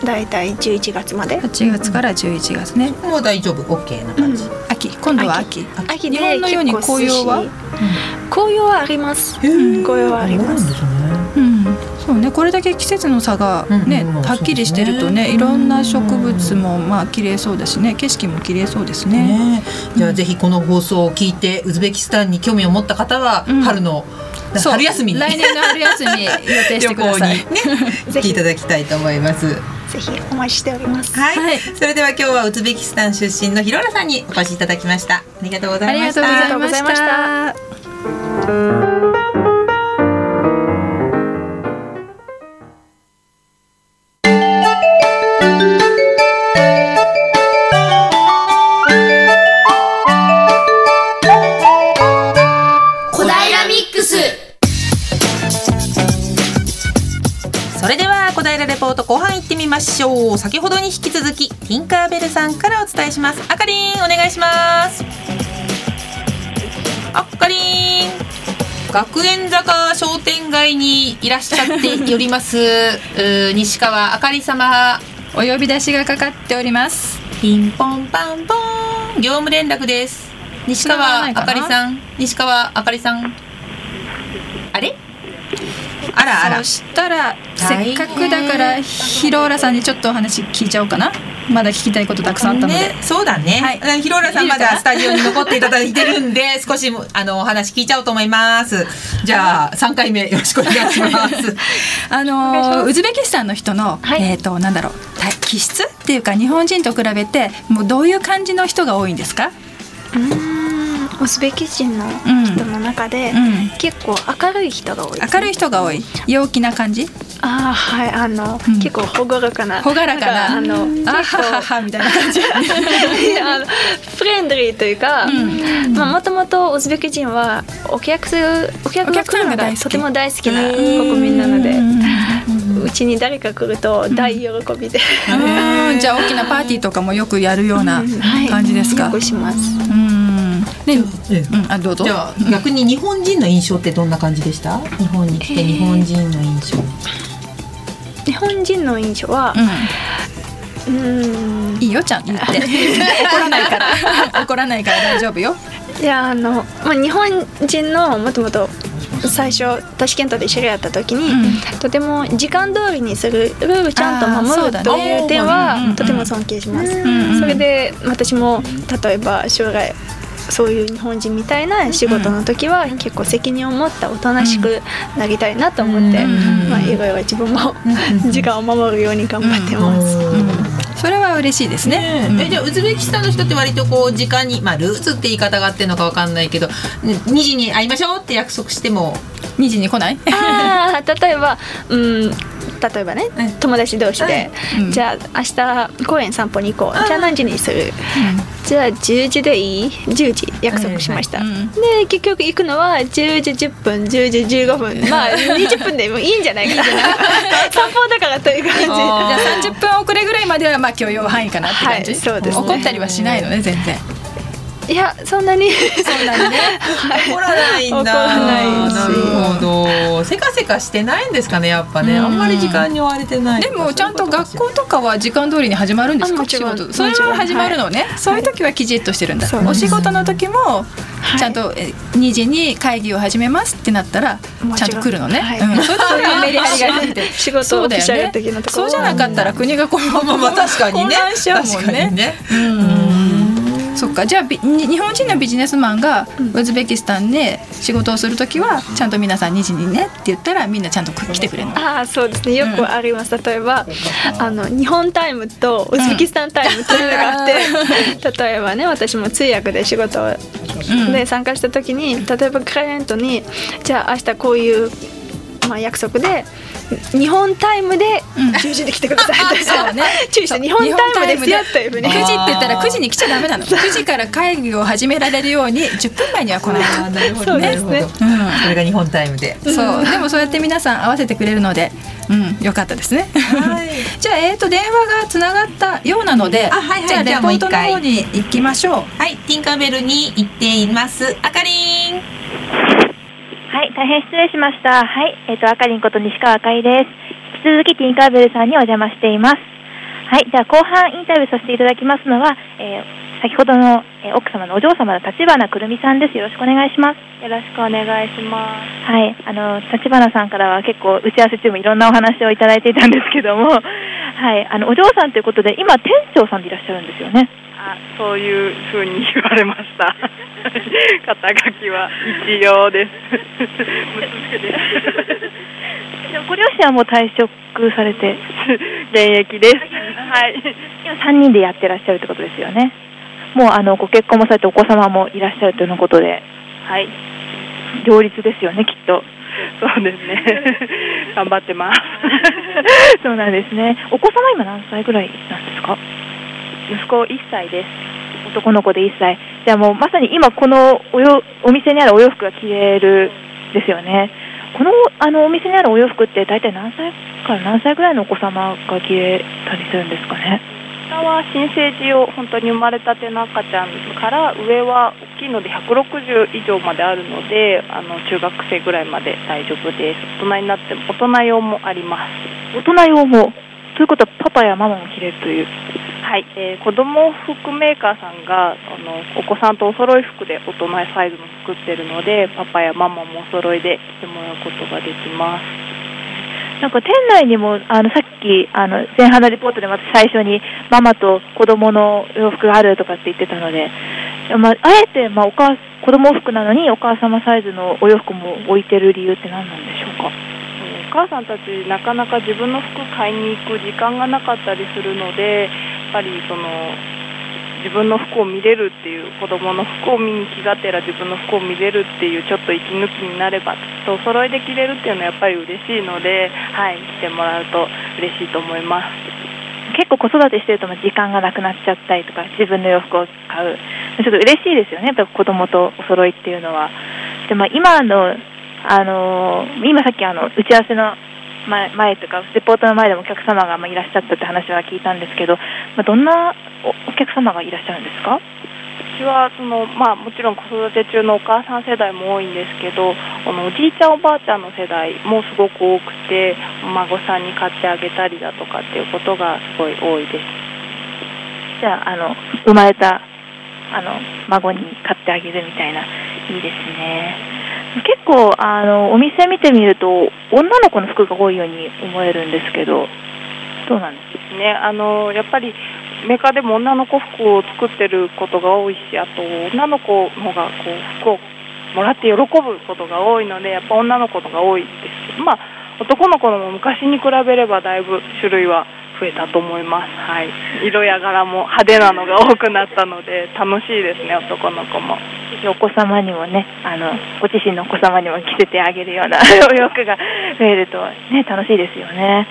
うん、だいたい11月まで。8月から11月ね。もう大丈夫？OK な感じ、秋。今度は秋。秋。で日本のように紅葉は紅葉は？ありますうん。紅葉はあります。そうなんですねうん、そうね。これだけ季節の差がね、うん。うん。はっきりしてるとねいろんな植物もまあ綺麗そうだしね。景色も綺麗そうですね。ね。じゃあぜひこの放送を聞いてウズベキスタンに興味を持った方は、うん。春のそう。春休みに。来年の春休み予定してください。旅行にね。来ていただきたいと思います。ぜひお待ちしておりますはい、はいそれでは今日はウズベキスタン出身のヒロラさんにお越しいただきました。ありがとうございました。ありがとうございまた。ましょう。先ほどに引き続きティンカーベルさんからお伝えします。あかりんお願いします。あかりん学園坂商店街にいらっしゃっております 西川あかり様お呼び出しがかかっております。ピンポンパンポン業務連絡です西川あかりさん西川あかりさんあらあら。そしたらせっかくだからヒローラさんにちょっとお話聞いちゃおうかな。まだ聞きたいことたくさんあったので。ね、そうだね、はい。ヒローラさんまだスタジオに残っていただいてるんで 少しあのお話聞いちゃおうと思います。じゃあ3回目よろしくお願いします。あのーウズベキスタンの人の、はい。えっ、となんだろう体気質っていうか日本人と比べてもうどういう感じの人が多いんですか？うーんウズベキ人の人の中で、うん。結構明るい人が多いです明るい人が多い。陽気な感じ？ああはいあの、うん。結構朗らかな。朗らかな。あのあはははみたいな感じ。フレンドリーというか、うん。まあもともとウズベキ人はお客さんお客が来るのがとても大好きな国民なので、うちに誰か来ると大喜びで、うん。じゃあ大きなパーティーとかもよくやるようなはい。感じですか、よくします。うんね、えうん、あどうぞ。じゃあ逆に日本人の印象ってどんな感じでした？日本に来て日本人の印象、日本人の印象は、うん。うん。いいよちゃんと言って。怒らないから。怒らないから大丈夫よ。いやあの、まあ、日本人のもともと最初タシケントで知り合った時に、うん。とても時間通りにするルールちゃんと守るという点は、とても尊敬します、んうん。それで私も例えば将来そういう日本人みたいな仕事の時は結構責任を持ったおとなしくなりたいなと思って、うんまあ、いろいろ自分も 時間を守るように頑張ってます。それは嬉しいですね。ねえ。えじゃあウズベキスタンの人って割とこう時間にまあルーツって言い方があってるのかわかんないけどね2時に会いましょうって約束しても2時に来ない？あー例えばうん例えばね、うん。友達同士で、うん。じゃあ明日公園散歩に行こう。じゃあ何時にする？じゃあ10時でいい？10時。約束しました、で結局行くのは10時10分10時15分。まあ20分でもいいんじゃないかな。散歩だからという感じ。じゃあ30分遅れぐらいまではまあ許容範囲かなって感じ、はいそうですね。怒ったりはしないのね全然いやそんなに。そんなにね。怒らないんだ。怒らないし。なるほど。せかせかしてないんですかねやっぱね。うん。あんまり時間に追われてないでもちゃんと学校とかは時間通りに始まるんですか？あもちろん。仕事。それは始まるのね、そういう時はきちっとしてるんだ。そうです。お仕事の時もはい。ちゃんとえ2時に会議を始めますってなったらもちゃんと来るのね、はい。うん、そういうところはメリハリがあって仕事そうだよ的なところ。そうじゃなかったら国がこうまあまあ確かにね。混乱しちゃうもん確かね。にねそっか。じゃあ日本人のビジネスマンがウズベキスタンで仕事をする時はちゃんと皆さん2時にねって言ったらみんなちゃんと来てくれるの。ああそうですね。よくあります、例えばあの日本タイムとウズベキスタンタイムっていうのがあって、例えばね私も通訳で仕事をうん。で参加した時に例えばクライアントにじゃあ明日こういう、まあ、約束で日本タイムでうん。10時で来てください。っ てそうね。注意して日本タイムですよというふうに9時って言ったら9時に来ちゃダメなの。9時から会議を始められるように10分前には来ないあーなるほどそうですね。なるほどそれが日本タイムで。と、そう。でもそうやって皆さん合わせてくれるので、うん、よかったですね。はい。じゃあ、えー、と電話がつながったようなのであはいはい。じゃあレポートのもう一回方に行きましょう。はい。ティンカーベルに行っています。あかりんはい、大変失礼しました。はい、えっ、と、あかりんこと西川あかりです。引き続きティンカーベルさんにお邪魔しています。はい、じゃあ後半インタビューさせていただきますのは、えー先ほどの、えー奥様のお嬢様の立花くるみさんです。よろしくお願いします。よろしくお願いします。はい、あの立花さんからは結構打ち合わせ中もいろんなお話をいただいていたんですけども、はい、あのお嬢さんということで今店長さんでいらっしゃるんですよね。あ、そういう風に言われました。肩書きは一応です。ご両親はもう退職されて、現役です。はい。今3人でやってらっしゃるってことですよね。もうあのご結婚もされてお子様もいらっしゃるということで、はい。両立ですよねきっと。そうですね。頑張ってます。そうなんですね。お子様今何歳ぐらいなんですか？息子1歳です。男の子で1歳。じゃあもうまさに今このおよお店にあるお洋服が着れるですよね。このあのお店にあるお洋服って大体何歳から何歳ぐらいのお子様が着れたりするんですかね？下は新生児を本当に生まれたての赤ちゃんから上は大きいので160以上まであるのであの中学生ぐらいまで大丈夫です大人になっても大人用もあります大人用もということはパパやママも着れるという。はい、えー子供服メーカーさんがあのお子さんとお揃い服で大人サイズの作ってるのでパパやママもお揃いで着てもらうことができますなんか店内にもあのさっきあの前半のレポートでまた最初にママと子供の洋服があるとかって言ってたので、まあ、あえて、まあ、お母子供服なのにお母様サイズのお洋服も置いてる理由って何なんでしょうか？えーお母さんたちなかなか自分の服買いに行く時間がなかったりするのでぱりその自分の服を見れるっていう子供の服を見に気がてら自分の服を見れるっていうちょっと息抜きになればとお揃いで着れるっていうのはやっぱり嬉しいので、はい、着てもらうと嬉しいと思います。結構子育てしてると時間がなくなっちゃったりとか自分の洋服を買うちょっと嬉しいですよねやっぱ子供とお揃いっていうのはで、まあ、今の、あのー今さっきあの打ち合わせの前前とかレポートの前でもお客様がまあいらっしゃったって話は聞いたんですけど、まあ、どんなおお客様がいらっしゃるんですか？うちはその、まあ、もちろん子育て中のお母さん世代も多いんですけどあのおじいちゃんおばあちゃんの世代もすごく多くてお孫さんに買ってあげたりだとかっていうことがすごい多いです。じゃああの生まれたあの孫に買ってあげるみたいないいですね結構あのお店見てみると女の子の服が多いように思えるんですけどどうなんですねあのやっぱりメーカーでも女の子服を作ってることが多いしあと女の子の方がこう服をもらって喜ぶことが多いのでやっぱ女の子のが多いです。けどまあ男の子のも昔に比べればだいぶ種類は増えたと思います、はい、色や柄も派手なのが多くなったので楽しいですね男の子も。お子様にもねあのご自身のお子様にも着せてあげるような お洋服が増えるとね楽しいですよね。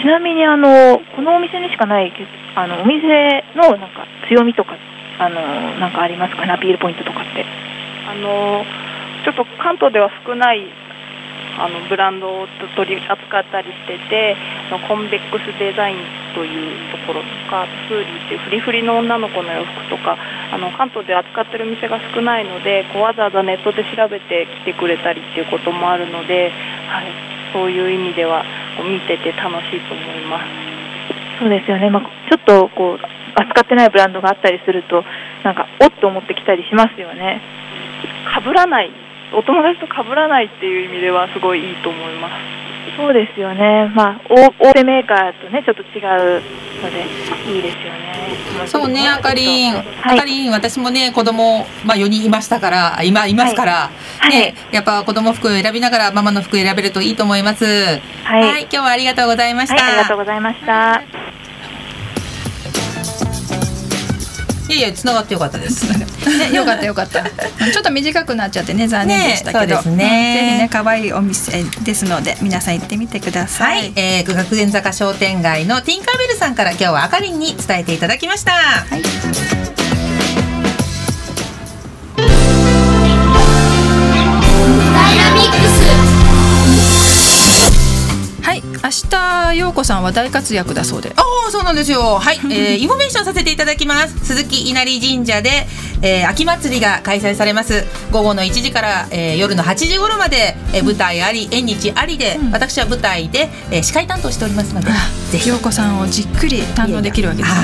ちなみにあのこのお店にしかないあのお店のなんか強みとかあのなんかありますか？ねアピールポイントとかって。あのちょっと関東では少ないあのブランドを取り扱ったりしててコンベックスデザインというところとかスーリーっていうフリフリの女の子の洋服とかあの関東で扱ってる店が少ないのでこうわざわざネットで調べて来てくれたりっていうこともあるので、はい、そういう意味ではこう見てて楽しいと思います。そうですよね、まあ、ちょっとこう扱ってないブランドがあったりするとなんかおっと思ってきたりしますよね。被らないお友達と被らないっていう意味ではすごいいいと思います。そうですよね、まあ、大大手メーカーとねちょっと違うのでいいですよね。そうね、あかりん、はいあかりん、私もね、子供、まあ、4人いましたから、今いますから。はいね、やっぱ子供服選びながら、ママの服選べるといいと思います。はい今日はありがとうございました。はい、ありがとうございました。いやいや、繋がってよかったです。ね、よかったよかった。ちょっと短くなっちゃってね残念でしたけど、ねそうですねうんぜひね可愛いお店ですので皆さん行ってみてくださ。はいい、えー、学園坂商店街のティンカーベルさんから今日はあかりんに伝えていただきました。ダイナミックはい、明日陽子さんは大活躍だそうで。ああ、そうなんですよ。はい、えー、インフォメーションさせていただきます。鈴木稲荷神社で、えー、秋祭りが開催されます。午後の1時から、えー、夜の8時頃まで、えー、舞台あり、縁日ありで、私は舞台で、えー、司会担当しておりますので、ぜひ。陽子さんをじっくり堪能できるわけですね。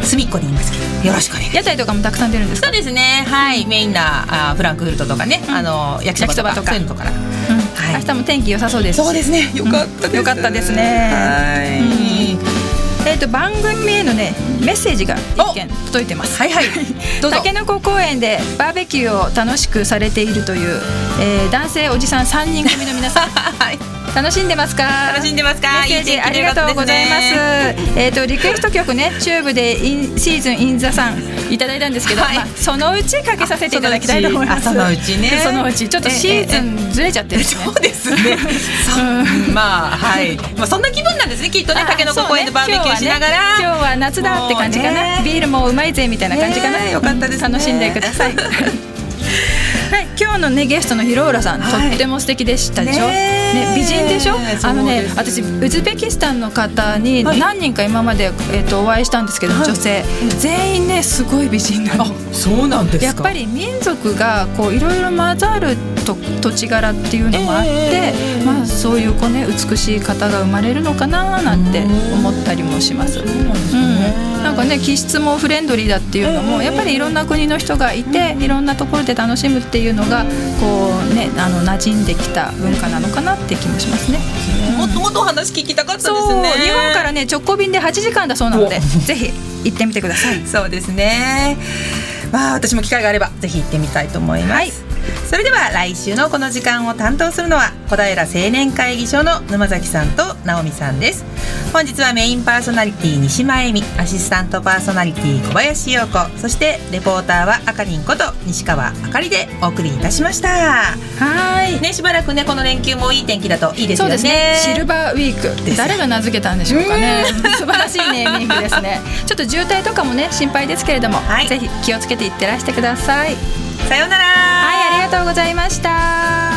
隅っこで言いますけど、よろしくお願いします。屋台とかもたくさん出るんですか？そうですね。はい、メインなあーフランクフルトとかね、あの焼きそばとかそういうのとか。うんはい明日も天気良さそうですし。そうですね。よかったです。よかったですねはい。えっ、と番組へのねメッセージが一件届いてます。はいはい。た。けのこ公園でバーベキューを楽しくされているという、えー男性おじさん3人組の皆さん はい。楽しんでますか？楽しんでますか？メッセージありがとうございます。ねえっ、とリクエスト曲ね、チューブでインシーズンインザさんいただいたんですけど、はいまあそのうちかけさせていただきたいと思います。あそのうちねそのうちちょっとシーズンずれちゃってるんですね。そうですね。そうまあはい。まあそんな気分なんですね。きっとね。たけのこ公園でバーベキューしながら。今日は,、ね、今日は夏だって感じかな、ビールもうまいぜみたいな感じかな、ねよかったですね楽しんでください はい今日のねゲストの広浦さん、はいとっても素敵でしたでしょ、ねね、美人でしょ？あのね私ウズベキスタンの方にはい。何人か今まで、えっとお会いしたんですけど、はい。女性。全員ねすごい美人なの。そうなんですか。やっぱり民族がこういろいろ混ざると土地柄っていうのもあって、ええまあそういうこうね美しい方が生まれるのかななんて思ったりもします。うん、なんかね気質もフレンドリーだっていうのも、ええやっぱりいろんな国の人がいて、いろんなところで楽しむっていうのがこうねあの馴染んできた文化なのかなって気もしますね。もっともっとお話聞きたかったですそうね。日本からね直行便で8時間だそうなのでぜひ行ってみてください。そうですね。まあ私も機会があればぜひ行ってみたいと思います。はいそれでは来週のこの時間を担当するのは小平青年会議所の沼崎さんと直美さんです。本日はメインパーソナリティ西間恵美、アシスタントパーソナリティ小林陽子、そしてレポーターはあかりんこと西川あかりでお送りいたしました。はい。ねしばらくねこの連休もいい天気だといいですよね。そうですね。シルバーウィーク誰が名付けたんでしょうかね。素晴らしいネーミングですね。ちょっと渋滞とかもね心配ですけれども、はいぜひ気をつけていってらしてください。さようなら。ありがとうございました。